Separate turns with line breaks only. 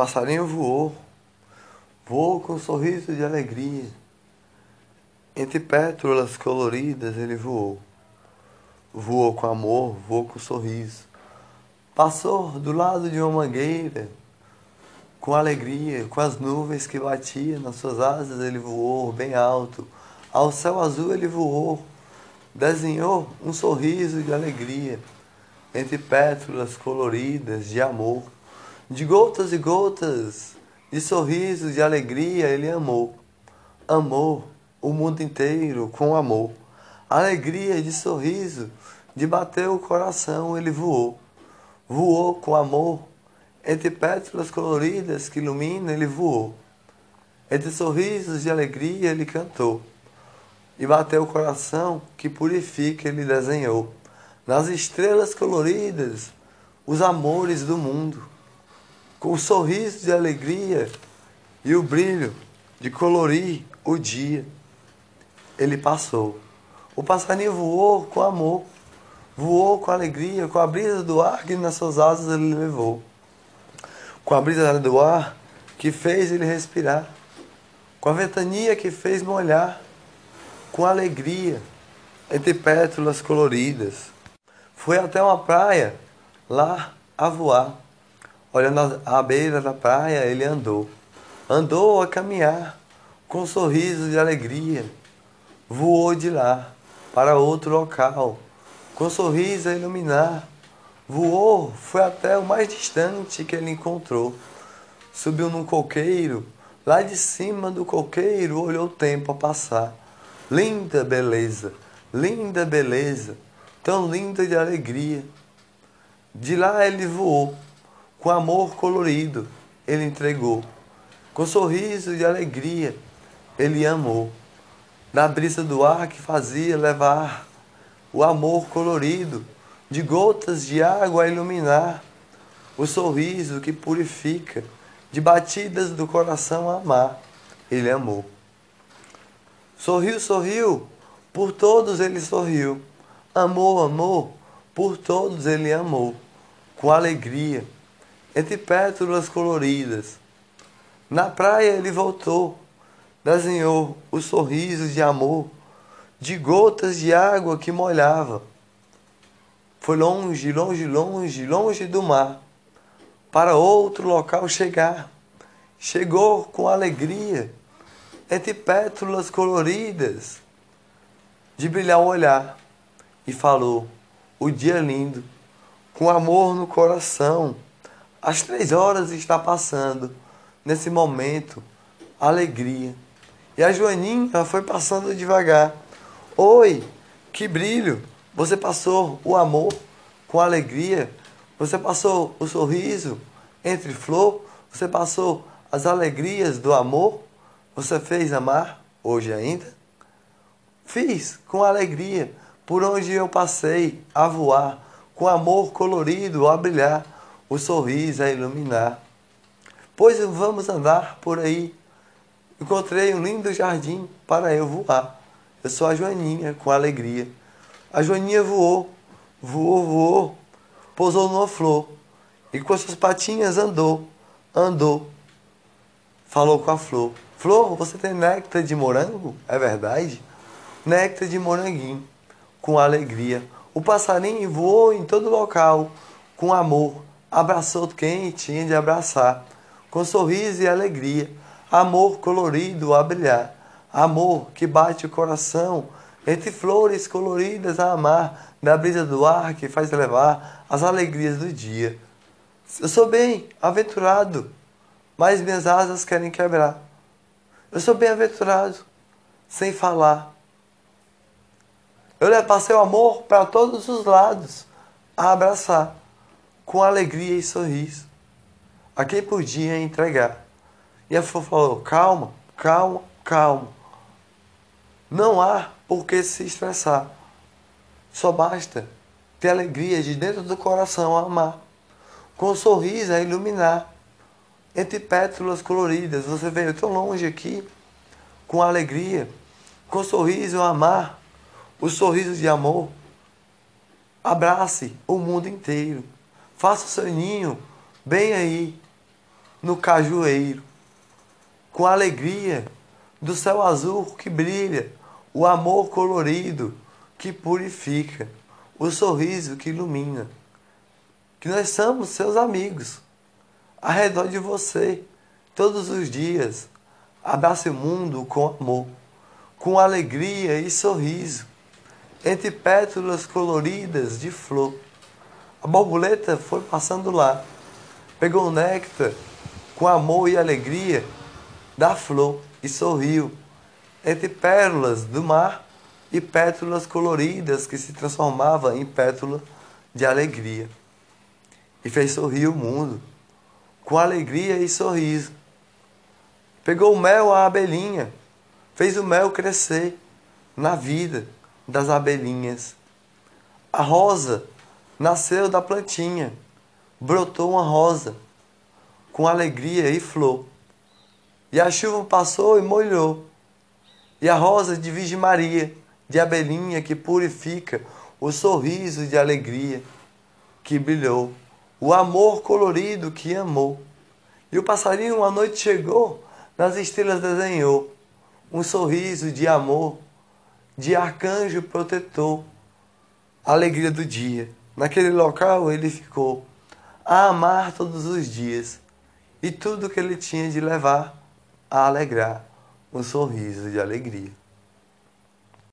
passarinho voou, voou com um sorriso de alegria. Entre pétalas coloridas ele voou. Voou com amor, voou com sorriso. Passou do lado de uma mangueira, com alegria, com as nuvens que batiam nas suas asas, ele voou bem alto. Ao céu azul ele voou, desenhou um sorriso de alegria entre pétalas coloridas de amor. De gotas e gotas de sorrisos de alegria ele amou. Amou o mundo inteiro com amor. Alegria de sorriso, de bater o coração, ele voou. Voou com amor. Entre pétalas coloridas que iluminam, ele voou. Entre sorrisos de alegria, ele cantou. E bateu o coração que purifica, ele desenhou. Nas estrelas coloridas, os amores do mundo com o sorriso de alegria e o brilho de colorir o dia. Ele passou. O passarinho voou com amor, voou com alegria, com a brisa do ar que nas suas asas ele levou. Com a brisa do ar que fez ele respirar, com a ventania que fez molhar, com alegria entre pétalas coloridas. Foi até uma praia lá a voar Olhando a beira da praia, ele andou. Andou a caminhar com um sorriso de alegria. Voou de lá para outro local, com um sorriso a iluminar. Voou, foi até o mais distante que ele encontrou. Subiu num coqueiro, lá de cima do coqueiro olhou o tempo a passar. Linda beleza, linda beleza, tão linda de alegria. De lá ele voou com amor colorido, ele entregou. Com sorriso de alegria, ele amou. Na brisa do ar que fazia levar o amor colorido, de gotas de água a iluminar, o sorriso que purifica, de batidas do coração amar, ele amou. Sorriu, sorriu, por todos ele sorriu. Amou, amou, por todos ele amou, com alegria entre pétalas coloridas. Na praia ele voltou, desenhou os sorrisos de amor, de gotas de água que molhava. Foi longe, longe, longe, longe do mar, para outro local chegar. Chegou com alegria, entre pétalas coloridas, de brilhar o olhar, e falou: O dia é lindo, com amor no coração. As três horas está passando. Nesse momento, alegria. E a Joaninha foi passando devagar. Oi, que brilho! Você passou o amor com alegria. Você passou o sorriso entre flor. Você passou as alegrias do amor. Você fez amar hoje ainda? Fiz com alegria por onde eu passei a voar, com amor colorido a brilhar o sorriso a iluminar. Pois vamos andar por aí. Encontrei um lindo jardim para eu voar. Eu sou a Joaninha, com alegria. A Joaninha voou, voou, voou, pousou numa flor e com suas patinhas andou, andou. Falou com a flor: Flor, você tem néctar de morango? É verdade? Néctar de moranguinho, com alegria. O passarinho voou em todo local, com amor abraçou quem tinha de abraçar, com sorriso e alegria, amor colorido a brilhar, amor que bate o coração, entre flores coloridas a amar, na brisa do ar que faz levar as alegrias do dia. Eu sou bem aventurado, mas minhas asas querem quebrar. Eu sou bem aventurado, sem falar. Eu passei o amor para todos os lados, a abraçar com alegria e sorriso a quem podia entregar. E a flor falou: calma, calma, calma. Não há por que se estressar. Só basta ter alegria de dentro do coração a amar, com um sorriso a iluminar. Entre pétalas coloridas, você veio tão longe aqui, com alegria, com sorriso a amar, o sorriso de amor. Abrace o mundo inteiro. Faça seu ninho bem aí, no cajueiro, com a alegria do céu azul que brilha, o amor colorido que purifica, o sorriso que ilumina. Que nós somos seus amigos, ao redor de você, todos os dias. Abrace o mundo com amor, com alegria e sorriso, entre pétalas coloridas de flor. A borboleta foi passando lá, pegou o néctar com amor e alegria da flor e sorriu entre pérolas do mar e pétalas coloridas que se transformavam em pétala de alegria. E fez sorrir o mundo com alegria e sorriso. Pegou o mel à abelhinha, fez o mel crescer na vida das abelhinhas. A rosa nasceu da plantinha, brotou uma rosa com alegria e flor. E a chuva passou e molhou. E a rosa de Virgem Maria, de abelhinha que purifica, o sorriso de alegria que brilhou, o amor colorido que amou. E o passarinho uma noite chegou, nas estrelas desenhou um sorriso de amor, de arcanjo protetor, alegria do dia. Naquele local ele ficou a amar todos os dias e tudo que ele tinha de levar a alegrar, um sorriso de alegria.